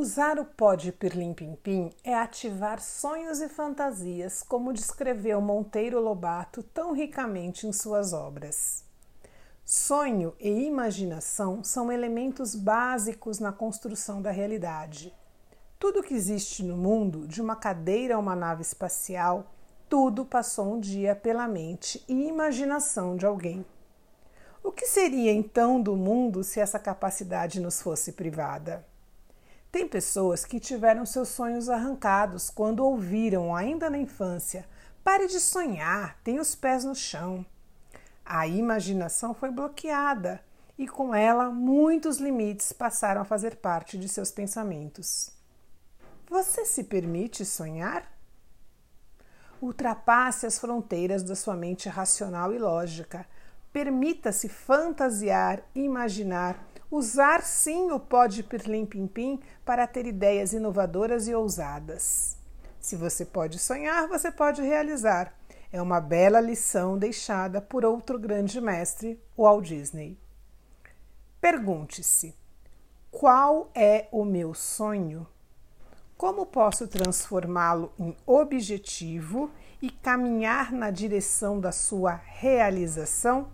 Usar o pó de pirlim-pim-pim é ativar sonhos e fantasias, como descreveu Monteiro Lobato tão ricamente em suas obras. Sonho e imaginação são elementos básicos na construção da realidade. Tudo que existe no mundo, de uma cadeira a uma nave espacial, tudo passou um dia pela mente e imaginação de alguém. O que seria então do mundo se essa capacidade nos fosse privada? Tem pessoas que tiveram seus sonhos arrancados quando ouviram, ainda na infância, pare de sonhar, tem os pés no chão. A imaginação foi bloqueada e com ela muitos limites passaram a fazer parte de seus pensamentos. Você se permite sonhar? Ultrapasse as fronteiras da sua mente racional e lógica. Permita-se fantasiar, imaginar usar sim o pó de pirlim-pim-pim para ter ideias inovadoras e ousadas. Se você pode sonhar, você pode realizar. É uma bela lição deixada por outro grande mestre, Walt Disney. Pergunte-se: qual é o meu sonho? Como posso transformá-lo em objetivo e caminhar na direção da sua realização?